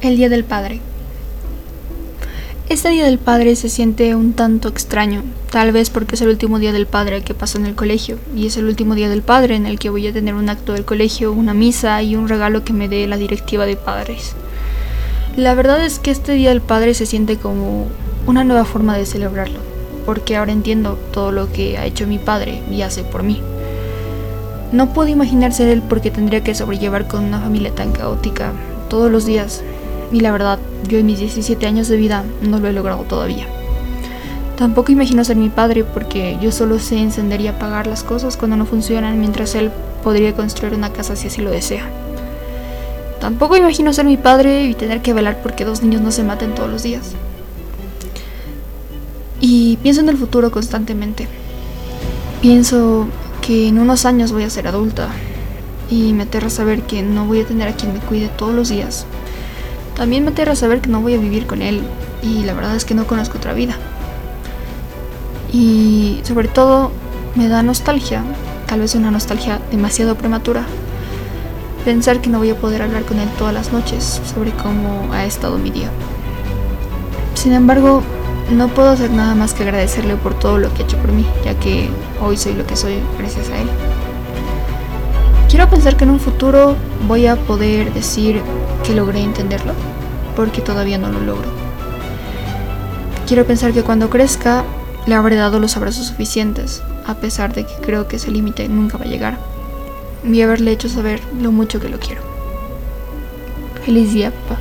El Día del Padre. Este Día del Padre se siente un tanto extraño, tal vez porque es el último día del padre que pasó en el colegio, y es el último día del padre en el que voy a tener un acto del colegio, una misa y un regalo que me dé la directiva de padres. La verdad es que este Día del Padre se siente como una nueva forma de celebrarlo, porque ahora entiendo todo lo que ha hecho mi padre y hace por mí. No puedo imaginar ser él porque tendría que sobrellevar con una familia tan caótica todos los días, y la verdad, yo en mis 17 años de vida no lo he logrado todavía. Tampoco imagino ser mi padre porque yo solo sé encender y apagar las cosas cuando no funcionan mientras él podría construir una casa si así lo desea. Tampoco imagino ser mi padre y tener que velar porque dos niños no se maten todos los días. Y pienso en el futuro constantemente. Pienso que en unos años voy a ser adulta y me aterra saber que no voy a tener a quien me cuide todos los días también me aterra saber que no voy a vivir con él y la verdad es que no conozco otra vida. Y sobre todo me da nostalgia, tal vez una nostalgia demasiado prematura, pensar que no voy a poder hablar con él todas las noches sobre cómo ha estado mi día. Sin embargo, no puedo hacer nada más que agradecerle por todo lo que ha hecho por mí, ya que hoy soy lo que soy gracias a él. Quiero pensar que en un futuro voy a poder decir que logré entenderlo, porque todavía no lo logro. Quiero pensar que cuando crezca le habré dado los abrazos suficientes, a pesar de que creo que ese límite nunca va a llegar, y haberle hecho saber lo mucho que lo quiero. Feliz día, papá.